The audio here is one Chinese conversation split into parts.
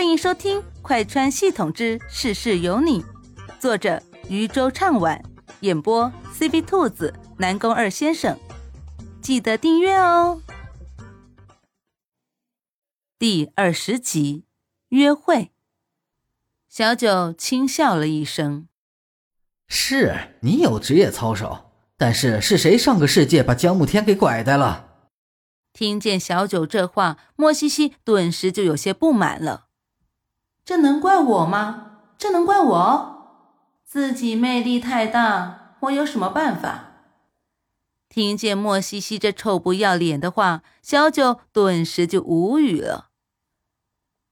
欢迎收听《快穿系统之事事有你》，作者渔舟唱晚，演播 CV 兔子、南宫二先生。记得订阅哦。第二十集，约会。小九轻笑了一声：“是你有职业操守，但是是谁上个世界把江慕天给拐带了？”听见小九这话，莫西西顿时就有些不满了。这能怪我吗？这能怪我？自己魅力太大，我有什么办法？听见莫西西这臭不要脸的话，小九顿时就无语了。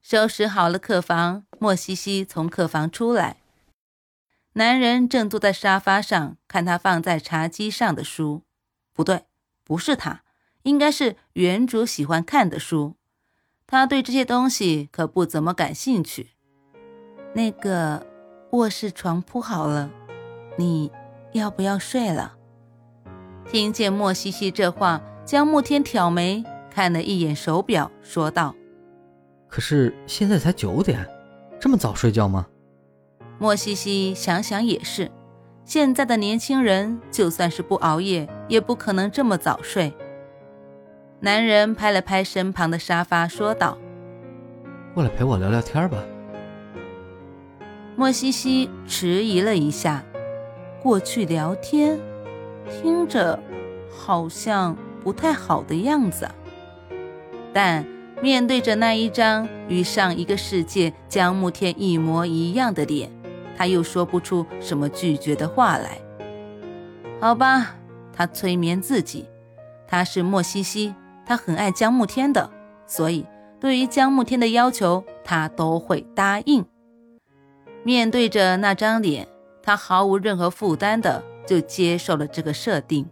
收拾好了客房，莫西西从客房出来，男人正坐在沙发上看他放在茶几上的书，不对，不是他。应该是原主喜欢看的书，他对这些东西可不怎么感兴趣。那个卧室床铺好了，你要不要睡了？听见莫西西这话，江慕天挑眉看了一眼手表，说道：“可是现在才九点，这么早睡觉吗？”莫西西想想也是，现在的年轻人就算是不熬夜，也不可能这么早睡。男人拍了拍身旁的沙发，说道：“过来陪我聊聊天吧。”莫西西迟疑了一下，过去聊天，听着好像不太好的样子。但面对着那一张与上一个世界江慕天一模一样的脸，他又说不出什么拒绝的话来。好吧，他催眠自己，他是莫西西。他很爱江慕天的，所以对于江慕天的要求，他都会答应。面对着那张脸，他毫无任何负担的就接受了这个设定，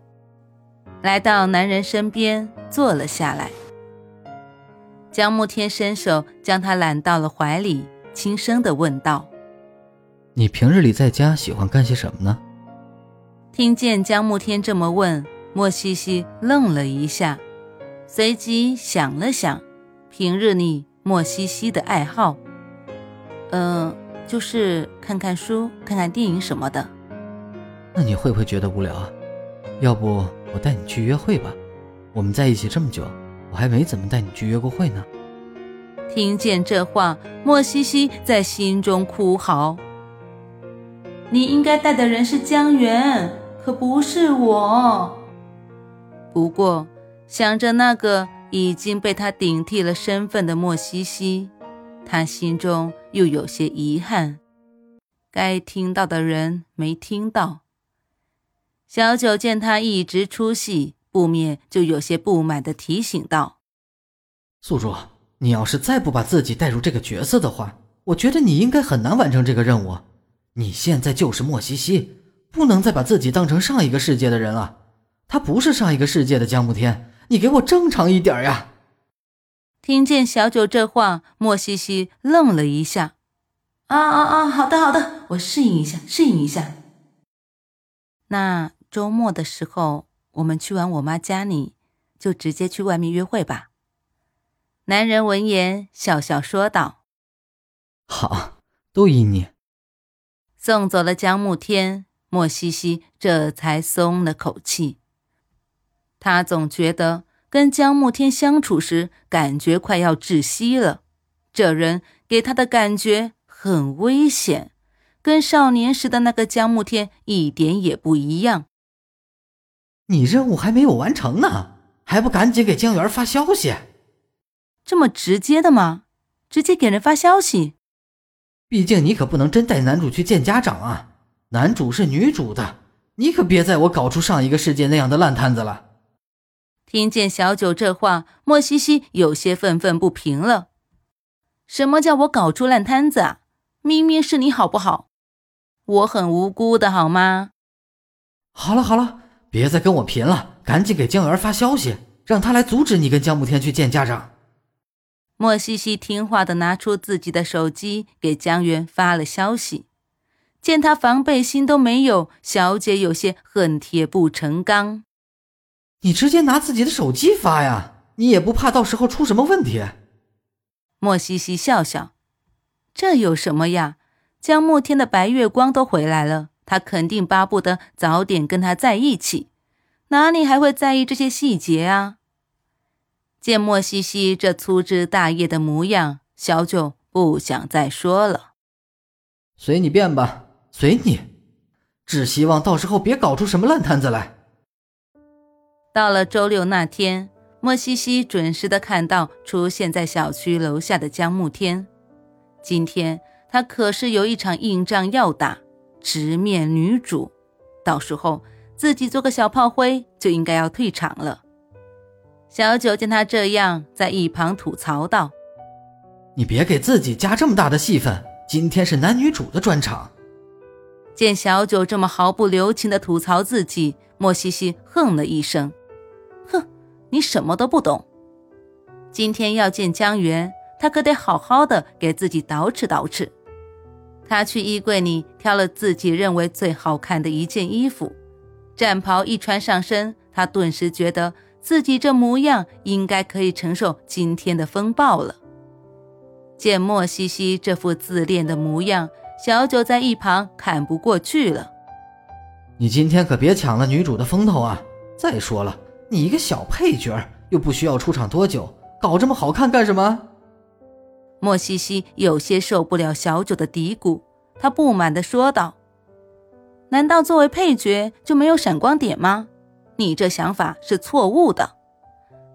来到男人身边坐了下来。江慕天伸手将他揽到了怀里，轻声的问道：“你平日里在家喜欢干些什么呢？”听见江慕天这么问，莫西西愣了一下。随即想了想，平日里莫西西的爱好，嗯，就是看看书、看看电影什么的。那你会不会觉得无聊啊？要不我带你去约会吧？我们在一起这么久，我还没怎么带你去约过会呢。听见这话，莫西西在心中哭嚎：“你应该带的人是江源，可不是我。”不过。想着那个已经被他顶替了身份的莫西西，他心中又有些遗憾。该听到的人没听到。小九见他一直出戏，不免就有些不满的提醒道：“宿主，你要是再不把自己带入这个角色的话，我觉得你应该很难完成这个任务。你现在就是莫西西，不能再把自己当成上一个世界的人了。他不是上一个世界的江慕天。”你给我正常一点呀！听见小九这话，莫西西愣了一下。啊啊啊！好的好的，我适应一下，适应一下。那周末的时候，我们去完我妈家里，就直接去外面约会吧。男人闻言笑笑说道：“好，都依你。”送走了江慕天，莫西西这才松了口气。他总觉得跟江慕天相处时，感觉快要窒息了。这人给他的感觉很危险，跟少年时的那个江慕天一点也不一样。你任务还没有完成呢，还不赶紧给江源发消息？这么直接的吗？直接给人发消息？毕竟你可不能真带男主去见家长啊！男主是女主的，你可别在我搞出上一个世界那样的烂摊子了。听见小九这话，莫西西有些愤愤不平了。什么叫我搞出烂摊子啊？明明是你好不好？我很无辜的好吗？好了好了，别再跟我贫了，赶紧给江源发消息，让他来阻止你跟江慕天去见家长。莫西西听话的拿出自己的手机给江源发了消息，见他防备心都没有，小姐有些恨铁不成钢。你直接拿自己的手机发呀！你也不怕到时候出什么问题？莫西西笑笑，这有什么呀？江慕天的白月光都回来了，他肯定巴不得早点跟他在一起，哪里还会在意这些细节啊？见莫西西这粗枝大叶的模样，小九不想再说了。随你便吧，随你，只希望到时候别搞出什么烂摊子来。到了周六那天，莫西西准时的看到出现在小区楼下的江慕天。今天他可是有一场硬仗要打，直面女主，到时候自己做个小炮灰就应该要退场了。小九见他这样，在一旁吐槽道：“你别给自己加这么大的戏份，今天是男女主的专场。”见小九这么毫不留情的吐槽自己，莫西西哼了一声。你什么都不懂。今天要见江源，他可得好好的给自己捯饬捯饬。他去衣柜里挑了自己认为最好看的一件衣服，战袍一穿上身，他顿时觉得自己这模样应该可以承受今天的风暴了。见莫西西这副自恋的模样，小九在一旁看不过去了。你今天可别抢了女主的风头啊！再说了。你一个小配角，又不需要出场多久，搞这么好看干什么？莫西西有些受不了小九的嘀咕，他不满地说道：“难道作为配角就没有闪光点吗？你这想法是错误的。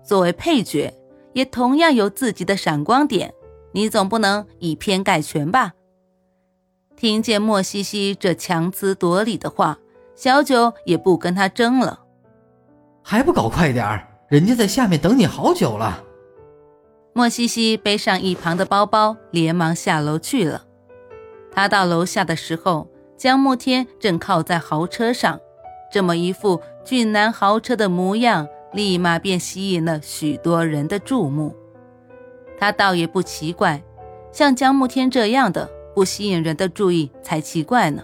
作为配角，也同样有自己的闪光点，你总不能以偏概全吧？”听见莫西西这强词夺理的话，小九也不跟他争了。还不搞快点儿！人家在下面等你好久了。莫西西背上一旁的包包，连忙下楼去了。他到楼下的时候，江慕天正靠在豪车上，这么一副俊男豪车的模样，立马便吸引了许多人的注目。他倒也不奇怪，像江慕天这样的不吸引人的注意才奇怪呢。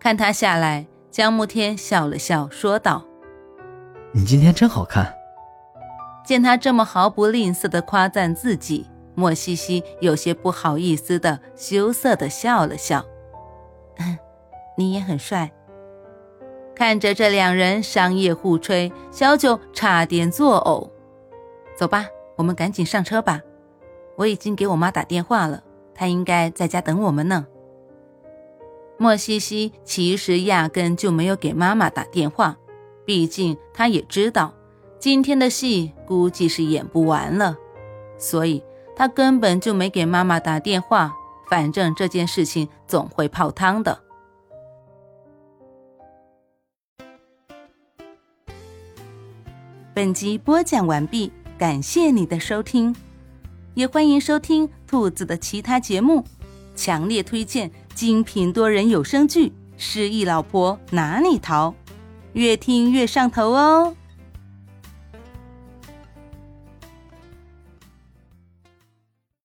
看他下来，江慕天笑了笑，说道。你今天真好看。见他这么毫不吝啬的夸赞自己，莫西西有些不好意思的羞涩的笑了笑。你也很帅。看着这两人商业互吹，小九差点作呕。走吧，我们赶紧上车吧。我已经给我妈打电话了，她应该在家等我们呢。莫西西其实压根就没有给妈妈打电话。毕竟他也知道，今天的戏估计是演不完了，所以他根本就没给妈妈打电话。反正这件事情总会泡汤的。本集播讲完毕，感谢你的收听，也欢迎收听兔子的其他节目，强烈推荐精品多人有声剧《失忆老婆哪里逃》。越听越上头哦。